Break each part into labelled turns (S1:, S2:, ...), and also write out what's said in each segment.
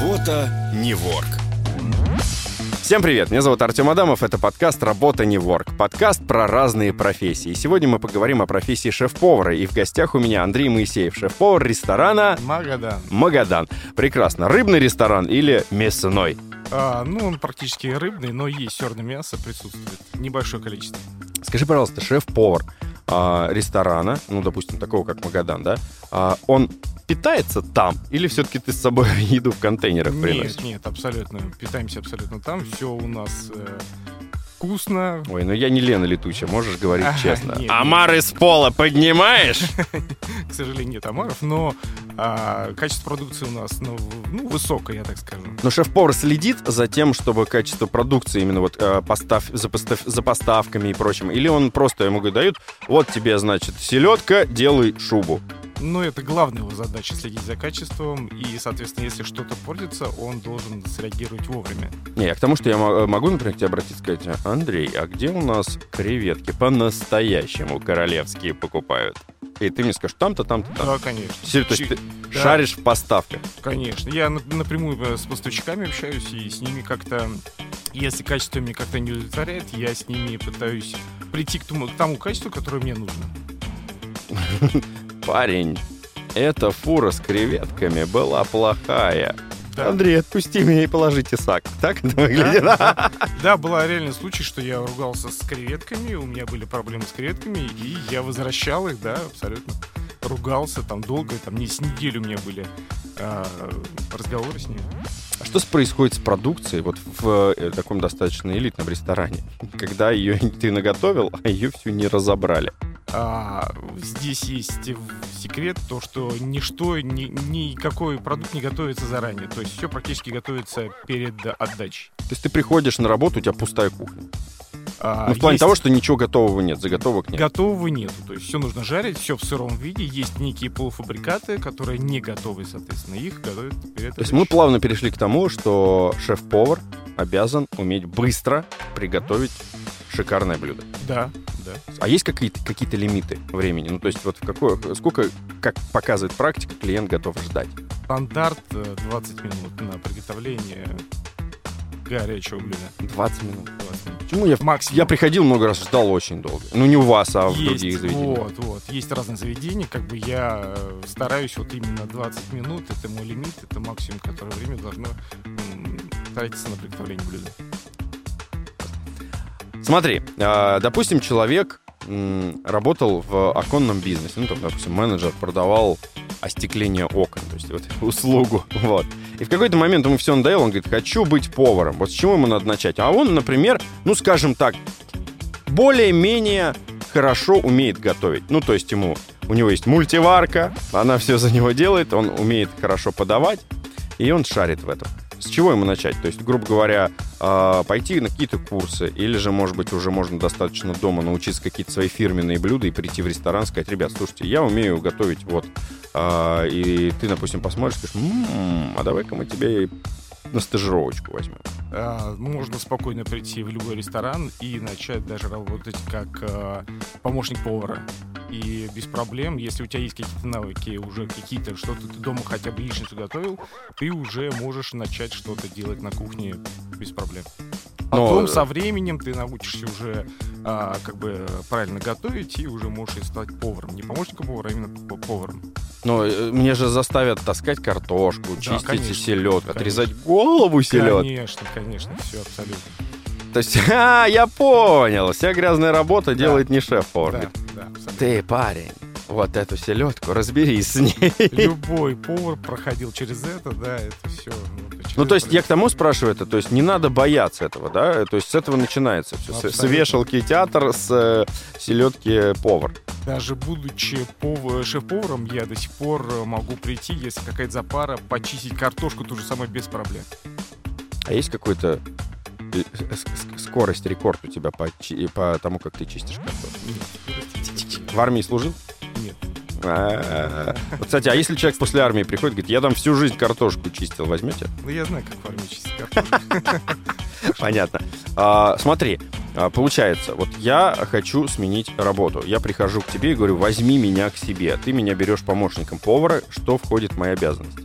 S1: Работа не ворк.
S2: Всем привет, меня зовут Артем Адамов, это подкаст «Работа не ворк», подкаст про разные профессии. И сегодня мы поговорим о профессии шеф-повара, и в гостях у меня Андрей Моисеев, шеф-повар ресторана
S3: Магадан.
S2: «Магадан». Прекрасно. Рыбный ресторан или мясной?
S3: А, ну, он практически рыбный, но есть черное мясо присутствует. Небольшое количество.
S2: Скажи, пожалуйста, шеф-повар а, ресторана, ну, допустим, такого как Магадан, да, а, он питается там? Или все-таки ты с собой еду в контейнерах приносишь?
S3: Нет, нет, абсолютно. Питаемся абсолютно там. Все у нас э, вкусно.
S2: Ой, ну я не Лена Летучая, можешь говорить
S3: Ага,
S2: честно.
S3: нет,
S2: Омары с пола поднимаешь?
S3: К сожалению, нет омаров, но а, качество продукции у нас ну, ну, высокое, я так скажу.
S2: Но шеф-повар следит за тем, чтобы качество продукции именно вот э, постав, за, постав- за поставками и прочим? Или он просто ему говорит, дают, вот тебе, значит, селедка, делай шубу.
S3: Но это главная его задача следить за качеством. И, соответственно, если что-то портится, он должен среагировать вовремя.
S2: Не, я к тому, что я мо- могу, например, к тебе обратиться и сказать, Андрей, а где у нас креветки по-настоящему королевские покупают? И ты мне скажешь, там-то, там-то, там.
S3: Да, конечно.
S2: Сер- То есть ты
S3: Да.
S2: шаришь в поставках.
S3: Конечно. Я на- напрямую э, с поставщиками общаюсь, и с ними как-то, если качество меня как-то не удовлетворяет, я с ними пытаюсь прийти к тому, к тому качеству, которое мне нужно.
S2: Парень, эта фура с креветками была плохая.
S3: Да.
S2: Андрей, отпусти меня и положи тесак. Так это выглядит?
S3: Да, был реальный случай, что я ругался с креветками, у меня были проблемы с креветками, и я возвращал их, да, абсолютно. Ругался там долго, там не с неделю у меня были а, разговоры с ними.
S2: А что происходит с продукцией вот в э, таком достаточно элитном ресторане, когда ее ты наготовил, а ее всю не разобрали?
S3: А, здесь есть секрет, то, что ничто, ни, никакой продукт не готовится заранее. То есть все практически готовится перед отдачей.
S2: То есть ты приходишь на работу, у тебя пустая кухня.
S3: А,
S2: ну, в плане
S3: есть-
S2: того, что ничего готового нет, заготовок нет.
S3: Готового нету. То есть все нужно жарить, все в сыром виде. Есть некие полуфабрикаты, которые не готовы, соответственно, их готовят перед
S2: То есть мы плавно перешли к тому, что шеф-повар обязан уметь быстро приготовить шикарное блюдо.
S3: Да, да.
S2: А есть какие-то какие лимиты времени? Ну, то есть вот в какое, сколько, как показывает практика, клиент готов ждать?
S3: Стандарт э, 20 минут на приготовление горячего блюда.
S2: 20 минут.
S3: 20 минут.
S2: Почему я,
S3: Максимум.
S2: я приходил много раз, ждал очень долго. Ну, не у вас, а в
S3: есть,
S2: других заведениях.
S3: Вот, вот. Есть разные заведения, как бы я э, стараюсь вот именно 20 минут, это мой лимит, это максимум, которое время должно тратиться на приготовление блюда.
S2: Смотри, а, допустим, человек работал в оконном бизнесе, ну, там, допустим, менеджер продавал остекление окон, то есть вот услугу, вот. И в какой-то момент ему все надоело, он говорит, хочу быть поваром. Вот с чего ему надо начать? А он, например, ну, скажем так, более-менее хорошо умеет готовить. Ну, то есть ему, у него есть мультиварка, она все за него делает, он умеет хорошо подавать, и он шарит в этом. С чего ему начать? То есть, грубо говоря, а, пойти на какие-то курсы, или же, может быть, уже можно достаточно дома научиться какие-то свои фирменные блюда и прийти в ресторан, сказать, ребят, слушайте, я умею готовить вот, а, и ты, допустим, посмотришь, скажешь, «М, а давай-ка мы тебе на стажировочку возьмем.
S3: А, Можно спокойно прийти в любой ресторан и начать даже работать как помощник повара. И без проблем, если у тебя есть какие-то навыки, уже какие-то, что-то ты дома хотя бы яичницу готовил, ты уже можешь начать что-то делать на кухне без проблем.
S2: Но,
S3: Потом
S2: э,
S3: со временем ты научишься уже а, как бы правильно готовить и уже можешь стать поваром. Не помощником повара, а именно поваром.
S2: Но э, мне же заставят таскать картошку,
S3: Да,
S2: чистить
S3: конечно,
S2: селедку,
S3: конечно.
S2: отрезать голову селедки.
S3: Конечно, конечно, все абсолютно.
S2: То есть, а, я понял, вся грязная работа
S3: Да.
S2: делает не шеф-повар.
S3: Да, да, абсолютно.
S2: Ты, парень, вот эту селедку разберись с ней.
S3: Любой повар проходил через это, да, это все.
S2: Ну, то есть я к тому спрашиваю это, то есть не надо бояться этого, да? То есть с этого начинается все. С, с
S3: Абсолютно.
S2: вешалки театр, с э, селедки повар.
S3: Даже будучи пов- шеф-поваром, я до сих пор э, могу прийти, если какая-то запара, почистить картошку то же самое без проблем.
S2: А есть какой-то скорость, рекорд у тебя по, по тому, как ты чистишь?
S3: Нет.
S2: В армии служил?
S3: Нет.
S2: А-а-а. Вот, Кстати, а если человек после армии приходит, говорит, я там всю жизнь картошку чистил, возьмете?
S3: Ну, я знаю, как в армии чистить картошку.
S2: Понятно. А, смотри, а, получается, вот я хочу сменить работу. Я прихожу к тебе и говорю, возьми меня к себе. Ты меня берешь помощником повара. Что входит в мои обязанности?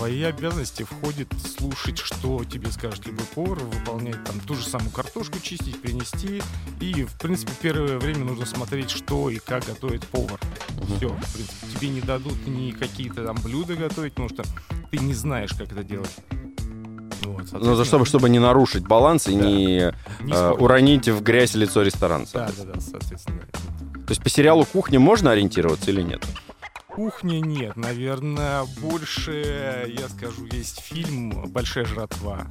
S3: Твои обязанности входит слушать, что тебе скажет любой повар, выполнять там ту же самую картошку чистить, принести. И, в принципе, первое время нужно смотреть, что и как готовит повар. Все, в принципе, тебе не дадут ни какие-то там блюда готовить, потому что ты не знаешь, как это делать. Вот,
S2: Ну, за чтобы, чтобы не нарушить баланс и
S3: Да.
S2: не
S3: не
S2: э, уронить в грязь лицо ресторана.
S3: Да, да, да, соответственно.
S2: То есть по сериалу «Кухня» можно ориентироваться или нет?
S3: Кухни нет, наверное, больше, я скажу, есть фильм «Большая жратва».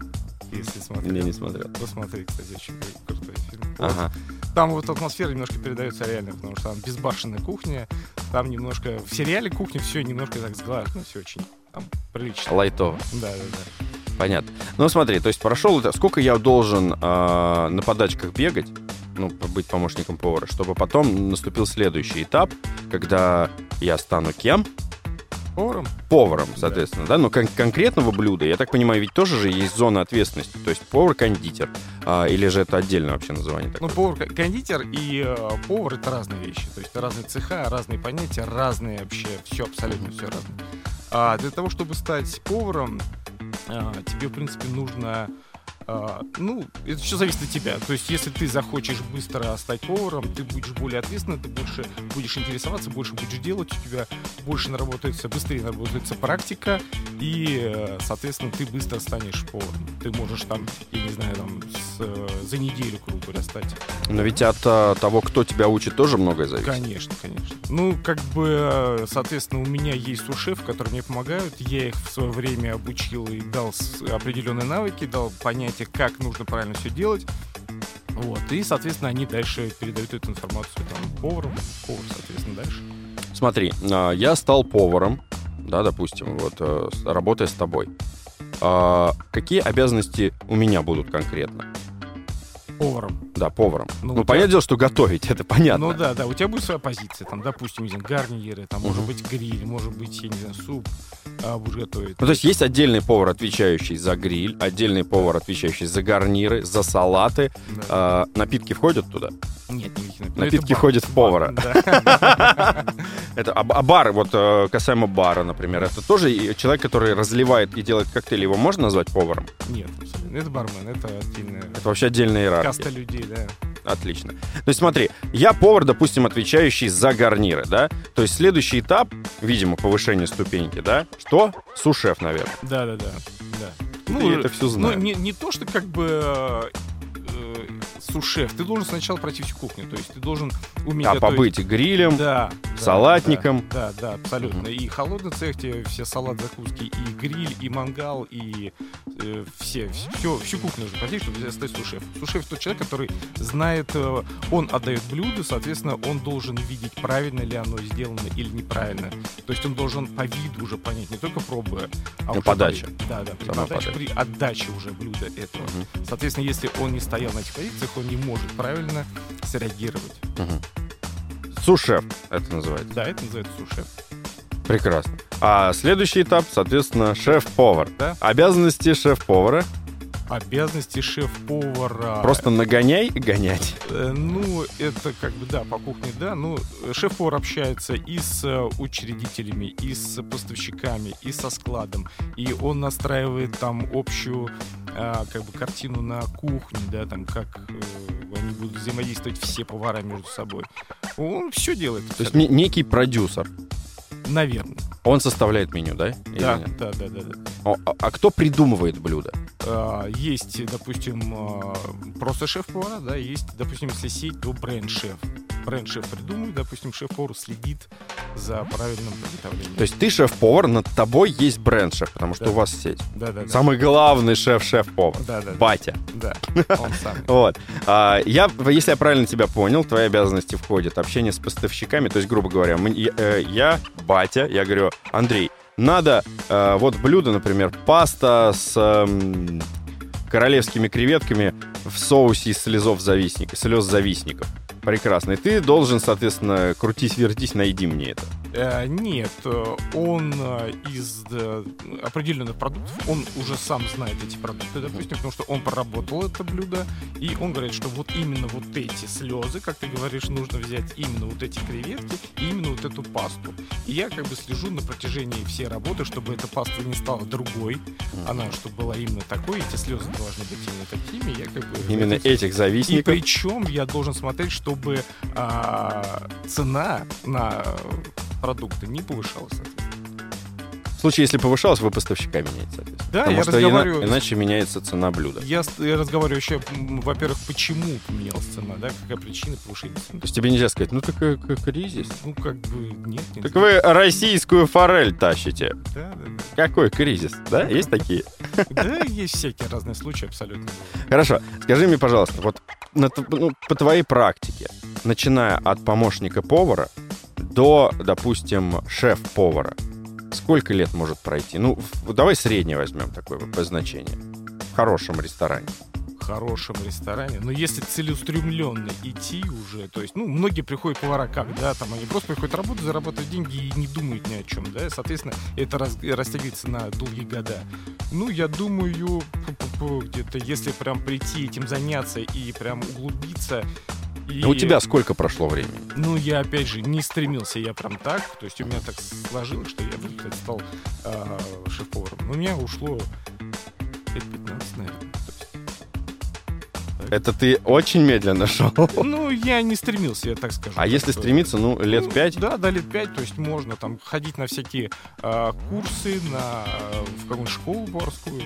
S3: Если смотреть.
S2: Я не смотрел.
S3: Посмотри, кстати, очень кру- крутой фильм. Вот.
S2: Ага.
S3: Там вот атмосфера немножко передается реально, потому что там безбашенная кухня, там немножко... В сериале кухня все немножко так сглажено, все очень там, прилично.
S2: Лайтово.
S3: Да, да, да.
S2: Понятно. Ну, смотри, то есть прошел это... Сколько я должен э, на подачках бегать, ну, быть помощником повара, чтобы потом наступил следующий этап, когда я стану кем?
S3: Поваром?
S2: Поваром, соответственно, да? Но кон- конкретного блюда, я так понимаю, ведь тоже же есть зона ответственности, то есть повар-кондитер, а, или же это отдельное вообще название
S3: Ну,
S2: такое?
S3: повар, кондитер и э, повар это разные вещи. То есть это разные цеха, разные понятия, разные вообще, все абсолютно все разное. А для того, чтобы стать поваром, а, тебе, в принципе, нужно а, ну, это все зависит от тебя. То есть, если ты захочешь быстро стать поваром, ты будешь более ответственным, ты больше будешь интересоваться, больше будешь делать, у тебя больше наработается, быстрее наработается практика, и, соответственно, ты быстро станешь поваром. Ты можешь там, я не знаю, там, с, за неделю, грубо говоря, стать.
S2: Но ведь от а, того, кто тебя учит, тоже многое зависит.
S3: Конечно, конечно. Ну, как бы, соответственно, у меня есть сушеф, которые мне помогают. Я их в свое время обучил и дал определенные навыки, дал понятие, как нужно правильно все делать. Вот. И, соответственно, они дальше передают эту информацию там повару, повар, соответственно, дальше.
S2: Смотри, а, я стал поваром, да, допустим, вот, э, работая с тобой. А, Какие обязанности у меня будут конкретно?
S3: Поваром.
S2: Да, поваром.
S3: Ну,
S2: Ну, понятное дело, что готовить, это понятно.
S3: Ну да, да, у тебя будет своя позиция, там, допустим, не знаю, гарниры, там, может быть, гриль, может быть, я не знаю, суп а, будешь готовить.
S2: Ну, то есть есть отдельный повар, отвечающий за гриль, отдельный повар, отвечающий за гарниры, за салаты.
S3: Да.
S2: А, напитки входят туда?
S3: Нет, никаких напитков.
S2: напитки
S3: Это бар.
S2: ходят в повара. Это, а, а бар, вот э, касаемо бара, например, это тоже человек, который разливает и делает коктейли, его можно назвать поваром?
S3: Нет. Это бармен, это отдельная
S2: Это вообще отдельная иерархия.
S3: Каста людей, да.
S2: Отлично. Есть смотри, я повар, допустим, отвечающий за гарниры, да? То есть следующий этап, видимо, повышение ступеньки, да? Что? Сушеф, наверное.
S3: Да, да.
S2: Ну, это все
S3: ну,
S2: знаю.
S3: не, не то, что как бы э, сушеф, ты должен сначала пройти всю кухню, то есть ты должен уметь
S2: а
S3: готовить.
S2: побыть грилем,
S3: Да, да,
S2: салатником.
S3: Да, да, да, абсолютно. И холодный цех тебе все салат, закуски, и гриль, и мангал, и э, все, все, всю кухню нужно пройти, чтобы стать сушеф. Сушеф тот человек, который знает, э, он отдает блюдо, соответственно, он должен видеть, правильно ли оно сделано или неправильно. То есть он должен по виду уже понять, не только пробуя, а
S2: Ну,
S3: уже
S2: подача.
S3: при- да, да, при подаче,
S2: подача.
S3: при отдаче уже блюда этого.
S2: Мгм.
S3: Соответственно, если он не стоял на этих позициях, он не может правильно среагировать.
S2: Мгм. Сушеф, это называется.
S3: Да, это называется сушеф.
S2: Прекрасно. А следующий этап, соответственно, шеф-повар.
S3: Да.
S2: Обязанности шеф-повара.
S3: Обязанности шеф-повара.
S2: Просто нагоняй и гонять.
S3: Э, Ну, это как бы, да, по кухне, да. Ну, э, шеф-повар общается и с э, учредителями, и с поставщиками, и со складом. И он настраивает там общую а, как бы картину на кухне, да, там как э, они будут взаимодействовать все повара между собой. Он все делает.
S2: То есть не- некий продюсер.
S3: Наверное.
S2: Он составляет меню, да?
S3: Да, да, да, да, да.
S2: О, а, а кто придумывает блюдо?
S3: А, Есть, допустим, а, просто шеф-повара, да, есть, допустим, если сеть, то бренд-шеф. Бренд-шеф придумывает, допустим, шеф-повар следит за правильным приготовлением.
S2: То есть ты шеф-повар, над тобой есть бренд-шеф, потому что
S3: Да.
S2: у вас сеть.
S3: да, да, да.
S2: Самый главный шеф-шеф-повар.
S3: Да, да, да.
S2: Батя.
S3: Да, он сам.
S2: Вот. А, я, если я правильно тебя понял, твои обязанности входят общение с поставщиками. То есть, грубо говоря, мы- я, э, я, батя, я говорю, Андрей, надо э, вот блюдо, например, паста с эм, королевскими креветками в соусе из слезов завистников, слез завистников. Прекрасно. И ты должен, соответственно, крутись-вертись, найди мне это.
S3: Э, нет, э, он э, из определенных продуктов, он уже сам знает эти продукты, допустим, потому что он проработал это блюдо, и он говорит, что вот именно вот эти слезы, как ты говоришь, нужно взять именно вот эти креветки и именно вот эту пасту. И я как бы слежу на протяжении всей работы, чтобы эта паста не стала другой, она чтобы была именно такой, эти слезы должны быть именно такими. Я как бы
S2: Именно
S3: этим-
S2: этих
S3: и
S2: завистников.
S3: причем я должен смотреть, чтобы а, цена на продукты не соответственно.
S2: В случае, если повышалось, вы поставщика меняете, соответственно.
S3: Да,
S2: Потому
S3: я
S2: что ина-
S3: разговариваю с-
S2: иначе меняется цена блюда.
S3: Я, я разговариваю еще, м, во-первых, почему поменялась цена, да, какая причина повышения цены.
S2: То есть тебе нельзя сказать, ну так э, к- кризис.
S3: Ну, как бы, нет, нет.
S2: Так вы российскую форель тащите.
S3: Да, да,
S2: Какой кризис? Да, есть такие?
S3: да. Да, есть всякие разные случаи абсолютно.
S2: Хорошо. Скажи мне, пожалуйста, вот на ну, по твоей практике, начиная от помощника повара до, допустим, шеф-повара, сколько лет может пройти? Ну, давай среднее возьмем такое вот значение. В хорошем ресторане.
S3: Хорошем ресторане. Но если целеустремленно идти уже, то есть, ну, многие приходят повара как, да, там они просто приходят работать, зарабатывать деньги и не думают ни о чем, да, соответственно, это раз- растягивается на долгие года. Ну, я думаю, где-то, если прям прийти этим заняться и прям углубиться, и...
S2: А у тебя сколько прошло времени?
S3: Ну, я, опять же, не стремился я прям так. То есть у меня так сложилось, что я, в результате стал а, шеф-поваром. У меня ушло лет 15, наверное.
S2: Это ты очень медленно шел.
S3: Ну, я не стремился, я так скажу.
S2: А если
S3: Что-
S2: стремиться, ну, лет
S3: Ну,
S2: пять?
S3: Да, да, лет пять. То есть можно там ходить на всякие а, курсы, на, в какую-нибудь школу поварскую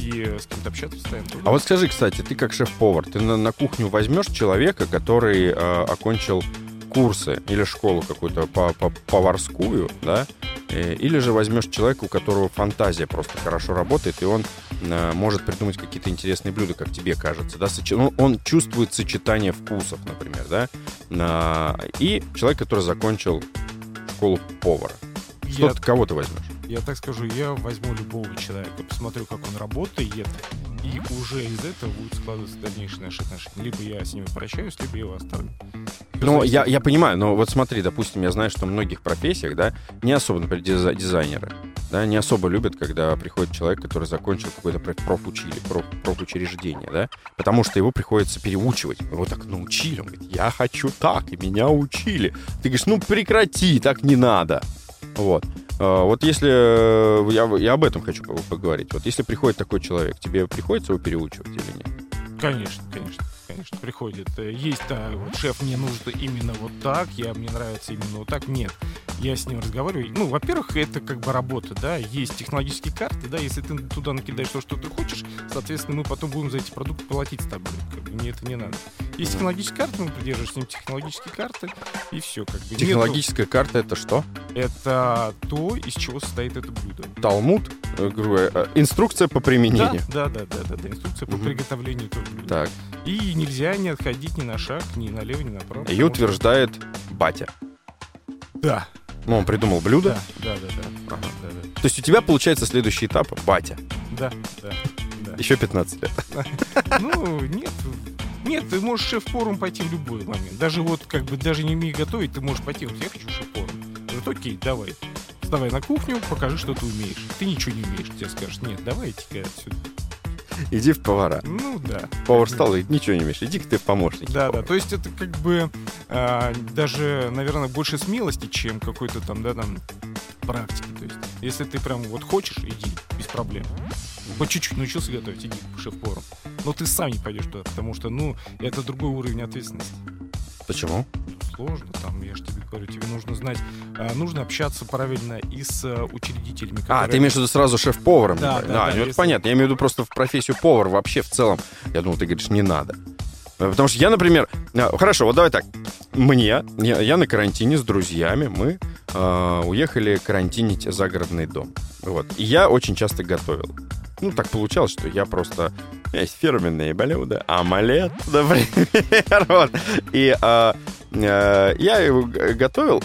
S3: и с кем-то общаться постоянно.
S2: А вот скажи, кстати, ты как шеф-повар, ты на, на кухню возьмешь человека, который э, окончил курсы или школу какую-то по, по- поварскую, да, Э, или же возьмешь человека, у которого фантазия просто хорошо работает, и он э, может придумать какие-то интересные блюда, как тебе кажется, да, сочи- ну, он чувствует сочетание вкусов, например, да, На- и человек, который закончил школу повара. Что
S3: Я
S2: ты- кого ты возьмешь?
S3: Я так скажу, я возьму любого человека, посмотрю, как он работает, и уже из этого будут складываться дальнейшие наши отношения. Либо я с ними прощаюсь, либо я его оставлю.
S2: Ну, я, я понимаю, но вот смотри, допустим, я знаю, что в многих профессиях, да, не особо, например, дизай- дизайнеры, да, не особо любят, когда приходит человек, который закончил какое-то проф- профучили, проф- профучреждение, да, потому что его приходится переучивать. Его так научили, он говорит, я хочу так, и меня учили. Ты говоришь, ну прекрати, так не надо. Вот. А, Вот если... э, Я, я об этом хочу по- поговорить. Вот если приходит такой человек, тебе приходится его переучивать или нет?
S3: Конечно, конечно, конечно, приходит. Э, Есть, да, вот шеф, мне нужно именно вот так, я, мне нравится именно вот так. Нет, я с ним разговариваю. Ну, во-первых, это как бы работа, да, есть технологические карты, да, если ты туда накидаешь то, что ты хочешь, соответственно, мы потом будем за эти продукты платить с тобой. Как бы мне это не надо. Есть технологические карты, мы придерживаемся с ним технологические карты, и все, как бы. Нету-
S2: Технологическая карта — это что?
S3: Это то, из чего состоит это блюдо.
S2: Талмуд? Э, э, Инструкция по
S3: Да,
S2: применению.
S3: да, да, да, да, да, инструкция по приготовлению этого блюда.
S2: Так.
S3: И нельзя не отходить ни на шаг, ни налево, ни направо.
S2: И утверждает батя.
S3: Да,
S2: Ну, он придумал блюдо.
S3: да, да, да, да.
S2: Ага.
S3: да, да.
S2: То есть у тебя получается следующий этап — батя.
S3: Да, да, да.
S2: Еще 15 лет.
S3: Ну, нет. Нет, ты можешь шеф-форум пойти в любой момент. Даже вот, как бы, даже не умея готовить, ты можешь пойти, вот я хочу шеф-форум. Говорит, окей, давай. Вставай на кухню, покажи, что ты умеешь. Ты ничего не умеешь. Тебе скажешь, нет, давай иди отсюда.
S2: Иди в повара.
S3: Ну, да.
S2: Повар встал и ничего не умеешь. Иди-ка ты в помощники.
S3: Да, да.
S2: повара».
S3: То есть это как бы а, даже, наверное, больше смелости, чем какой-то там, да, там практики. То есть, если ты прям вот хочешь, иди, без проблем. По чуть-чуть научился готовить, иди к шеф-повару. Но ты сам не пойдешь туда, потому что, ну, это другой уровень ответственности.
S2: Почему?
S3: Сложно, там, я же тебе говорю, тебе нужно знать, а, нужно общаться правильно и с а, учредителями.
S2: А,
S3: которые-
S2: ты имеешь в виду сразу шеф-поваром?
S3: Да, да,
S2: А,
S3: да,
S2: ну
S3: если-
S2: понятно. Я имею в виду просто в профессию повар вообще в целом. Я думал, ты говоришь, не надо. Э, Потому что я, например... а, Хорошо, вот давай так. Мне, я, я на карантине с друзьями, мы э, уехали карантинить загородный дом. Вот. И я очень часто готовил. Ну, так получалось, что я просто... У меня есть фирменные блюда. Омлет, например. Вот. И а, э, я его готовил,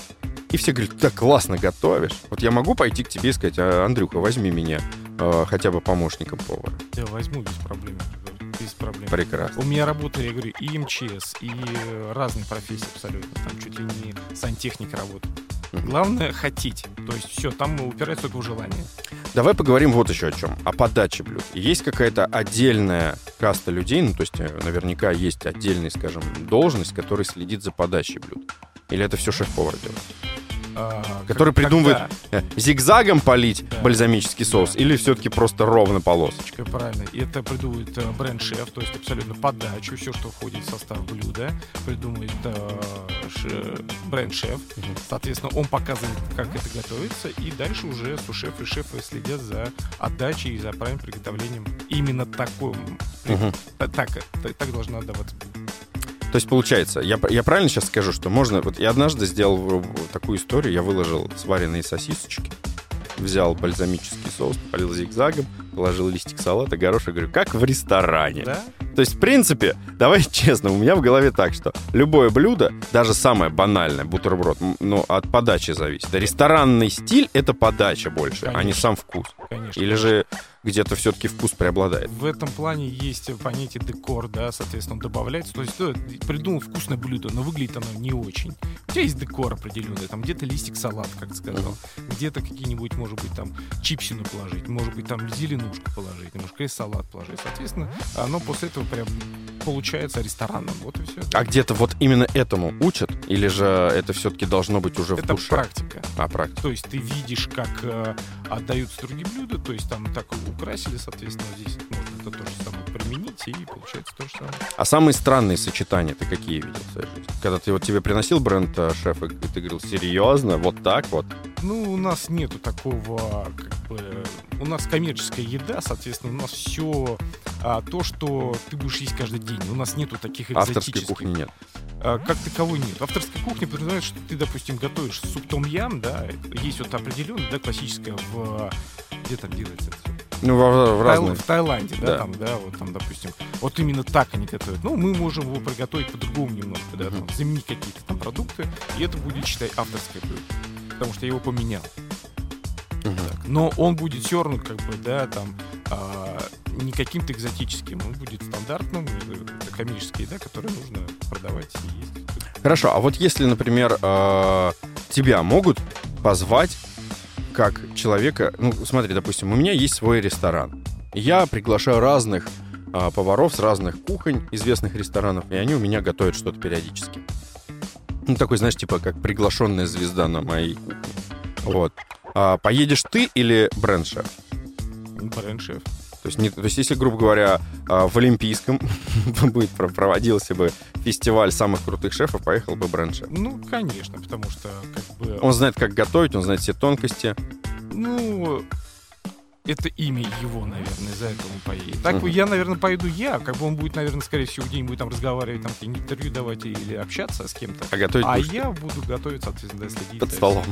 S2: и все говорят, так классно готовишь. Вот я могу пойти к тебе и сказать, «А, Андрюха, возьми меня э, хотя бы помощником повара.
S3: Я возьму без проблем. Без проблем.
S2: Прекрасно.
S3: У меня работали, я говорю, и МЧС, и разные профессии абсолютно. Там чуть ли не сантехник работает. Главное хотеть. То есть все, там упирается только в желание.
S2: Давай поговорим вот еще о чем. О подаче блюд. Есть какая-то отдельная каста людей, ну, то есть э, наверняка есть отдельная, скажем, должность, которая следит за подачей блюд. Или это все шеф-повар делает?
S3: А,
S2: Который
S3: как-
S2: придумывает
S3: когда?
S2: э, зигзагом полить
S3: Да.
S2: бальзамический соус
S3: Да.
S2: или все-таки просто ровно полосочкой?
S3: Правильно. И это придумывает э, бренд-шеф, то есть абсолютно подачу, все, что входит в состав блюда, придумывает э, бренд-шеф. Соответственно, он показывает, как это готовится, и дальше уже сушеф и шефы следят за отдачей и за правильным приготовлением именно таком.
S2: Мгм.
S3: Так, так, так должно отдаваться.
S2: То есть получается, я, я правильно сейчас скажу, что можно... Вот я однажды сделал такую историю, я выложил сваренные сосисочки, взял бальзамический соус, полил зигзагом, положил листик салата, горошек, говорю, как в ресторане.
S3: Да?
S2: То есть, в принципе, давай честно, у меня в голове так, что любое блюдо, даже самое банальное, бутерброд, ну, от подачи зависит. Ресторанный стиль — это подача больше, а не
S3: Конечно.
S2: сам вкус.
S3: Конечно.
S2: Или же где-то все-таки вкус преобладает.
S3: В этом плане есть понятие декор, да, соответственно, добавляется. То есть, да, придумал вкусное блюдо, но выглядит оно не очень. У тебя есть декор определенный, там где-то листик салат, как ты сказал, где-то какие-нибудь, может быть, там чипсину положить, может быть, там зеленушку положить, немножко и салат положить. Соответственно, оно после этого прям получается ресторанным. Вот и все.
S2: А где-то вот именно этому учат? Или же это все-таки должно быть уже в
S3: Это
S2: душе?
S3: практика.
S2: А, практика.
S3: То есть ты видишь, как э, отдаются другие блюда, то есть там так украсили, соответственно, здесь можно это то же самое применить, и получается то же самое.
S2: А самые странные сочетания ты какие видел в своей жизни? Когда ты вот тебе приносил бренд э, шеф, и ты говорил, серьезно, вот так вот?
S3: Ну, у нас нету такого, как бы... У нас коммерческая еда, соответственно, у нас все то, что ты будешь есть каждый день. У нас нету таких
S2: Авторской
S3: экзотических.
S2: кухни нет.
S3: А, как таковой нет. Авторская кухня подразумевает, что ты, допустим, готовишь суп том ям, да, есть вот определенная, да, классическая в... Где там делается это?
S2: Ну, в, в разные.
S3: В Таиланде, да,
S2: Да.
S3: там, да, вот там, допустим, вот именно так они готовят. Ну, мы можем его приготовить по-другому немножко, да,
S2: Мгм.
S3: там, заменить какие-то там продукты, и это будет, считай, авторское блюдо. Потому что я его поменял. Но он будет равно, как бы, да, там, а, не каким-то экзотическим, он будет стандартным, э, это коммерческая еда, которую нужно продавать и есть.
S2: Хорошо, а вот если, например, э, тебя могут позвать как человека... Ну, смотри, допустим, у меня есть свой ресторан. Я приглашаю разных э, поваров с разных кухонь, известных ресторанов, и они у меня готовят что-то периодически. Ну, такой, знаешь, типа как приглашенная звезда на моей кухне. Вот. А поедешь ты или бренд-шеф?
S3: Бренд-шеф.
S2: То есть, не, то есть, если, грубо говоря, а, в Олимпийском будет про- проводился бы фестиваль самых крутых шефов, поехал бы бренд-шеф.
S3: Ну, конечно, потому что, как бы...
S2: Он знает, как готовить, он знает все тонкости.
S3: Ну, это имя его, наверное, за это он поедет. Так
S2: Мгм.
S3: я, наверное, поеду я, как бы он будет, наверное, скорее всего, где-нибудь там разговаривать, там интервью давать или общаться с кем-то.
S2: А готовить
S3: А
S2: будешь
S3: я буду готовить, соответственно, да, следить.
S2: под столом.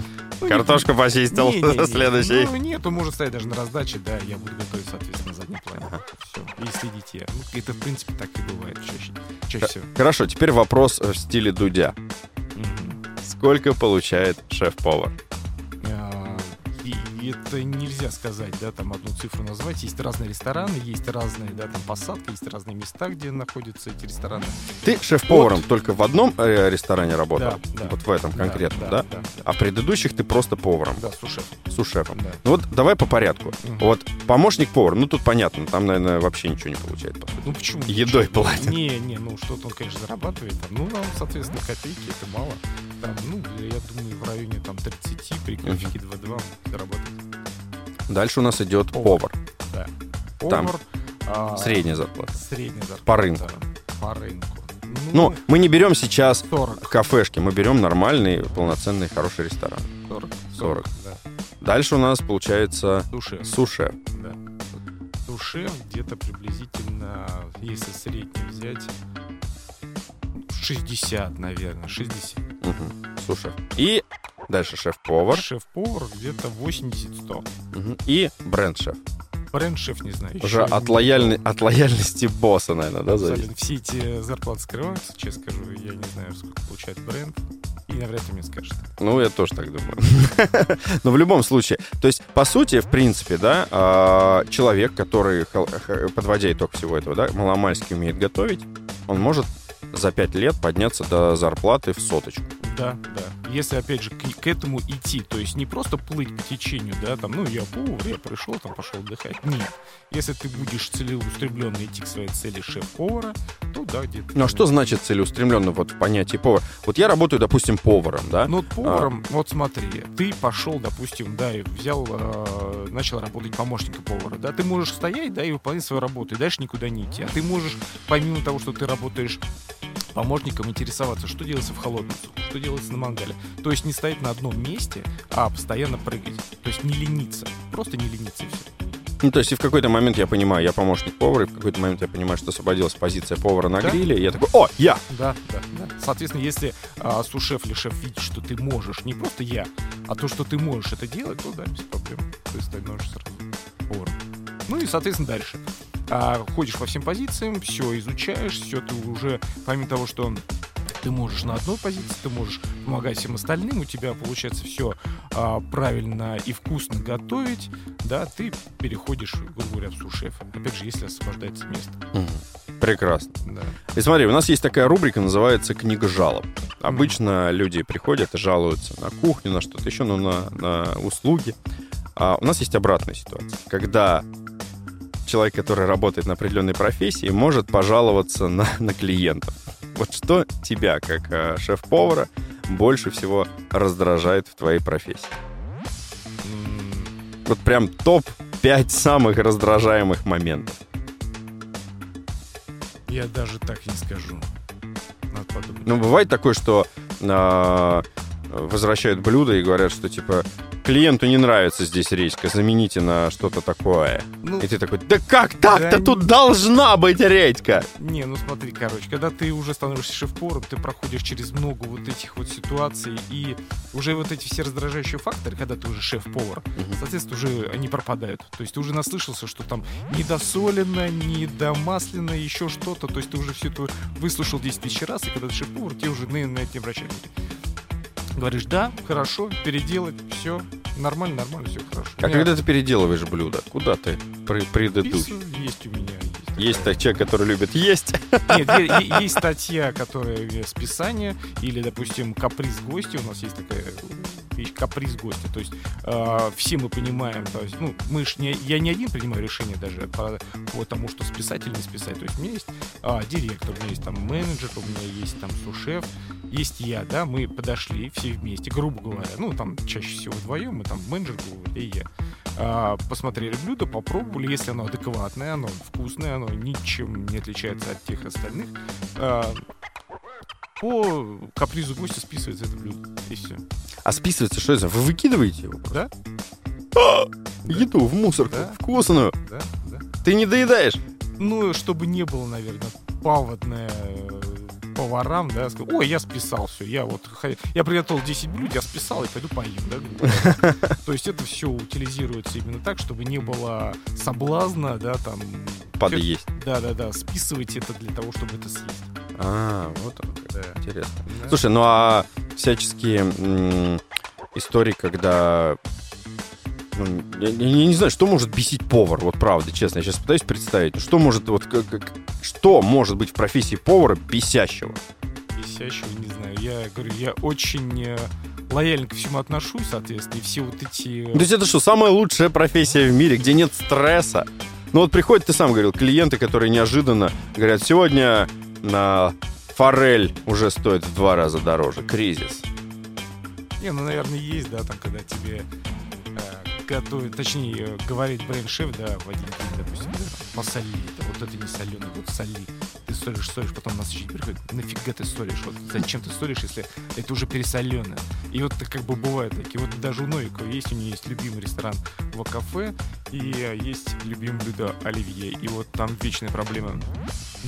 S3: Ну, не-
S2: Картошку почистил,
S3: Не-не-не.
S2: следующий.
S3: Ну, нет, он может стоять даже на раздаче, да, я буду готовить, соответственно, на заднем плане. Все. И следить я. Ну, это, в принципе, так и бывает чаще, чаще всего.
S2: Хорошо, теперь вопрос в стиле Дудя.
S3: Мгм.
S2: Сколько получает шеф-повар?
S3: Это нельзя сказать, да, там одну цифру назвать. Есть разные рестораны, есть разные, да, там посадки, есть разные места, где находятся эти рестораны.
S2: Ты шеф-поваром только в одном э, ресторане работал?
S3: Да, да.
S2: Вот в этом конкретно, да?
S3: Да, да,
S2: А в предыдущих ты просто поваром,
S3: да, сушеф.
S2: сушефом.
S3: Да.
S2: Ну вот давай по порядку.
S3: Мгм.
S2: Вот помощник повар, ну тут понятно, там, наверное, вообще ничего не получает. по.
S3: Ну почему?
S2: Едой платят.
S3: Не, не, ну что-то он, конечно, зарабатывает. Ну, нам, соответственно, копейки, это мало. Там, ну, я думаю, в районе там 30 при графике 2-2 он зарабатывает.
S2: Дальше у нас идет
S3: Повар.
S2: повар.
S3: Да.
S2: Там
S3: Повар, а,
S2: Средняя зарплата.
S3: Средняя зарплата.
S2: По рынку.
S3: По рынку.
S2: Ну, мы не берем сейчас
S3: 40.
S2: кафешки, мы берем нормальный, полноценный, хороший ресторан.
S3: 40.
S2: 40.
S3: Да.
S2: Дальше у нас получается
S3: Суши.
S2: сушеф.
S3: Да. Суши где-то приблизительно, если средний взять, 60, наверное, 60.
S2: Мгм. Сушеф. И дальше шеф-повар.
S3: Шеф-повар где-то 80-100.
S2: Мгм. И бренд-шеф.
S3: Бренд-шеф, не знаю.
S2: Уже от,
S3: не-
S2: лояльны- от лояльности босса, наверное, да, зависит?
S3: Все эти зарплаты скрываются, честно скажу, я не знаю, сколько получает бренд. И навряд ли мне скажет.
S2: Ну, я тоже так думаю. Но в любом случае, то есть, по сути, в принципе, да, а, человек, который, подводя итог всего этого, да, маломальски умеет готовить, он может за пять лет подняться до зарплаты в соточку.
S3: Да, да. Если, опять же, к, к этому идти, то есть не просто плыть по течению, да, там, ну, я повар, я пришел, там, пошел отдыхать. Нет. Если ты будешь целеустремленно идти к своей цели шеф-повара, то да, где-то...
S2: Ну, а что значит целеустремленно вот в понятии повар? Вот я работаю, допустим, поваром, да?
S3: Ну, вот поваром, а... вот смотри, ты пошел, допустим, да, и взял, э, начал работать помощником повара, да, ты можешь стоять, да, и выполнять свою работу, и дальше никуда не идти. А ты можешь, помимо того, что ты работаешь помощником интересоваться, что делается в холодном что делается на мангале. То есть не стоять на одном месте, а постоянно прыгать. То есть не лениться. Просто не лениться и все.
S2: Ну, то есть и в какой-то момент я понимаю, я помощник повара, и в какой-то момент я понимаю, что освободилась позиция повара на да? гриле, и я такой, о, я!
S3: Да, да, да. Соответственно, если а, сушеф или шеф видит, что ты можешь, не просто я, а то, что ты можешь это делать, то да, без проблем. Ты становишься сразу поваром. Ну и, соответственно, дальше а, ходишь по всем позициям, все изучаешь, все ты уже, помимо того, что ты можешь на одной позиции, ты можешь помогать всем остальным, у тебя получается все а, правильно и вкусно готовить, да, ты переходишь, грубо говоря, в сушеф. Опять же, если освобождается место.
S2: Угу. Прекрасно. Да. И смотри, у нас есть такая рубрика, называется «Книга жалоб». Обычно mm люди приходят и жалуются на кухню, на что-то еще, ну, на, на услуги. А у нас есть обратная ситуация, когда человек, который работает на определенной профессии, может пожаловаться на, на клиентов. Вот что тебя, как э, шеф-повара, больше всего раздражает в твоей профессии? Вот прям топ-5 самых раздражаемых моментов.
S3: Я даже так не скажу. Надо подумать.
S2: Ну, бывает такое, что э, возвращают блюдо и говорят, что типа клиенту не нравится здесь редька, замените на что-то такое. Ну, и ты такой, да как так-то? Да Тут должна быть редька!
S3: Не, ну смотри, короче, когда ты уже становишься шеф-поваром, ты проходишь через много вот этих вот ситуаций, и уже вот эти все раздражающие факторы, когда ты уже шеф-повар, угу. соответственно, уже они пропадают. То есть ты уже наслышался, что там недосолено, недомаслено, еще что-то. То есть ты уже все это выслушал 10 тысяч раз, и когда ты шеф-повар, тебе уже на, на это не обращают. Говоришь, да, хорошо, переделать, все, нормально, нормально, все хорошо.
S2: А Меня... когда ты переделываешь блюдо, куда ты при предыдущий?
S3: Есть у меня.
S2: Есть, есть человек, который любит есть?
S3: Нет, есть статья, которая списание, или, допустим, каприз гостя. У нас есть такая каприз гостя. То есть э, все мы понимаем, то есть, ну, мы ж не, я не один принимаю решение даже по, по тому, что списать или не списать. То есть у меня есть э, директор, у меня есть там менеджер, у меня есть там сушеф, есть я, да, мы подошли все вместе, грубо говоря, ну, там чаще всего вдвоем, мы там менеджер, и я. А, посмотрели блюдо, попробовали, если оно адекватное, оно вкусное, оно ничем не отличается от тех остальных, по капризу гостя списывается это блюдо, и все.
S2: А списывается что это? Вы выкидываете его?
S3: Да.
S2: А, еду в мусорку, да. вкусную. Да, да. Ты не доедаешь?
S3: Ну, чтобы не было, наверное, паводное поварам, да, сказал, ой, я списал все, я вот, я приготовил 10 блюд, я списал и пойду поем, да. То есть это все утилизируется именно так, чтобы не было соблазна, да, там...
S2: Подъесть.
S3: Да-да-да, списывайте это для того, чтобы это съесть.
S2: А, вот он, да. интересно. Да. Слушай, ну а всяческие м- истории, когда ну, я, я не знаю, что может бесить повар, вот правда, честно, я сейчас пытаюсь представить, что может, вот, как, как, что может быть в профессии повара бесящего?
S3: Бесящего, не знаю, я говорю, я очень э, лояльно ко всему отношусь, соответственно, и все вот эти...
S2: То есть это что, самая лучшая профессия в мире, где нет стресса? Ну вот приходят, ты сам говорил, клиенты, которые неожиданно говорят, сегодня на форель уже стоит в два раза дороже, кризис.
S3: Не, ну, наверное, есть, да, там, когда тебе готовит, точнее, говорит бренд-шеф, да, в один день, допустим, да, посоли, это, вот это не соленый, вот соли. Ты солишь, солишь, потом насыщить приходит, нафига ты солишь, вот зачем ты солишь, если это уже пересоленное. И вот как бы бывает такие, вот даже у Новикова есть, у нее есть любимый ресторан в кафе, и есть любимое блюдо оливье, и вот там вечная проблема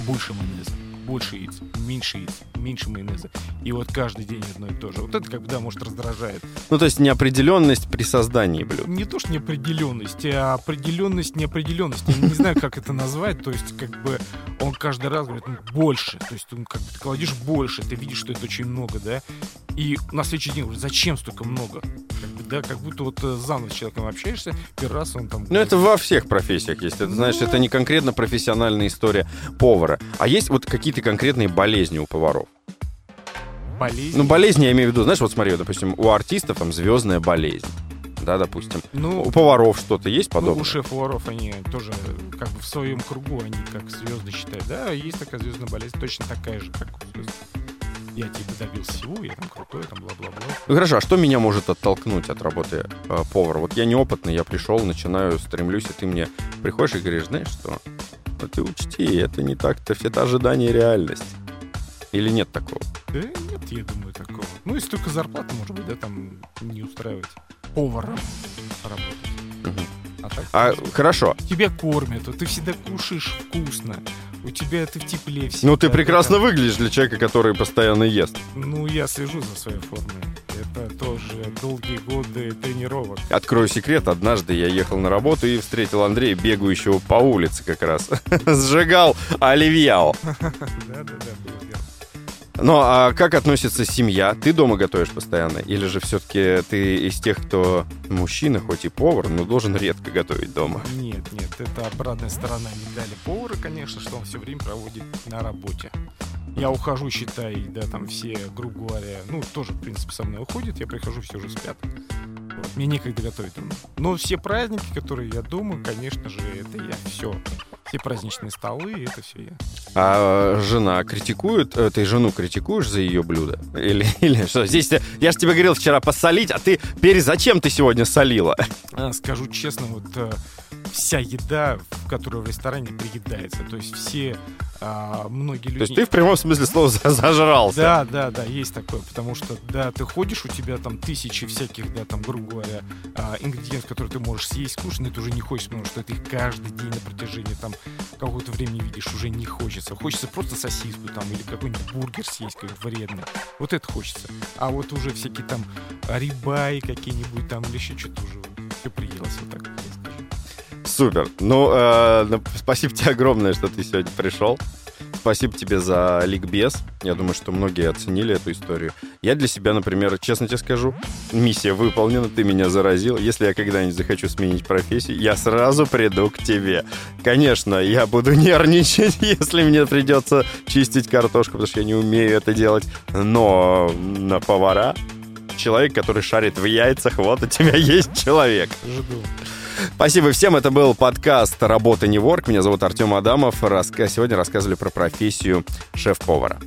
S3: больше майонеза больше яиц, меньше яиц, меньше майонеза. И вот каждый день одно и то же. Вот это как бы, да, может, раздражает.
S2: Ну, то есть неопределенность при создании блюд.
S3: Не то, что неопределенность, а определенность неопределенности. Я не знаю, как это назвать. То есть, как бы, он каждый раз говорит, ну, больше. То есть, он как бы, ты кладешь больше, ты видишь, что это очень много, да. И на следующий день говорит, зачем столько много? Да, как будто вот э, заново с человеком общаешься, первый раз он там...
S2: Ну, это во всех профессиях есть. Это, знаешь, это не конкретно профессиональная история повара. А есть вот какие-то конкретные болезни у поваров?
S3: болезнь.
S2: Ну, болезнь я имею в виду, знаешь, вот смотри, допустим, у артистов там звездная болезнь. Да, допустим.
S3: Ну,
S2: У поваров что-то есть
S3: ну,
S2: подобное?
S3: у шеф-поваров они тоже как бы в своем кругу, они как звезды считают. Да, есть такая звездная болезнь, точно такая же, как у звезд. Я типа добился всего, я там крутой, там бла-бла-бла.
S2: Ну хорошо, а что меня может оттолкнуть от работы э, повара? Вот я неопытный, я пришел, начинаю, стремлюсь, и ты мне приходишь и говоришь, знаешь что? Ну ты учти, это не так-то, это ожидание и реальность. Или нет такого?
S3: Да нет, я думаю, такого. Ну, если только зарплата, может быть, да, там не устраивать поваром работать.
S2: Мгм.
S3: А так,
S2: А, хорошо.
S3: тебя кормят, вот ты всегда кушаешь вкусно, у тебя ты в тепле всегда.
S2: Ну ты
S3: да,
S2: прекрасно
S3: там.
S2: выглядишь для человека, который постоянно ест.
S3: Ну, я слежу за своей формой. Это тоже долгие годы тренировок.
S2: Открою секрет, однажды я ехал на работу и встретил Андрея, бегающего по улице как раз. Сжигал оливьяо.
S3: Да-да-да.
S2: Ну, а как относится семья? Ты дома готовишь постоянно? Или же все-таки ты из тех, кто мужчина, хоть и повар, но должен редко готовить дома?
S3: Это обратная сторона медали повара, конечно, что он все время проводит на работе. Я ухожу, считай, да, там все, грубо говоря, ну, тоже, в принципе, со мной уходят, я прихожу, все уже спят. Вот, мне некогда готовить. Но все праздники, которые я дома, конечно же, это я все. Все праздничные столы, это все я.
S2: А жена критикует? э, Ты жену критикуешь за ее блюдо? Или, или что? Здесь ты- я же тебе говорил вчера посолить, а ты пере зачем ты сегодня солила?
S3: А, Скажу честно, вот э, вся еда, в которую в ресторане приедается, то есть все, а, многие люди...
S2: То есть ты в прямом смысле слова за- зажрался.
S3: Да, да, да, есть такое, потому что, да, ты ходишь, у тебя там тысячи всяких, да, там, грубо говоря, а, ингредиентов, которые ты можешь съесть, кушать, но ты уже не хочешь, потому что ты их каждый день на протяжении там какого-то времени видишь, уже не хочется. Хочется просто сосиску там или какой-нибудь бургер съесть, какой-нибудь вредный. Вот это хочется. А вот уже всякие там рибаи какие-нибудь там или еще что-то уже все приелось, вот так.
S2: Супер. Ну, э, ну, спасибо тебе огромное, что ты сегодня пришел. Спасибо тебе за ликбез. Я думаю, что многие оценили эту историю. Я для себя, например, честно тебе скажу, миссия выполнена, ты меня заразил. Если я когда-нибудь захочу сменить профессию, я сразу приду к тебе. Конечно, я буду нервничать, если мне придется чистить картошку, потому что я не умею это делать. Но на повара человек, который шарит в яйцах, вот у тебя есть человек.
S3: Жду.
S2: Спасибо всем. Это был подкаст «Работа не ворк». Меня зовут Артем Адамов. Раска- Сегодня рассказывали про профессию шеф-повара.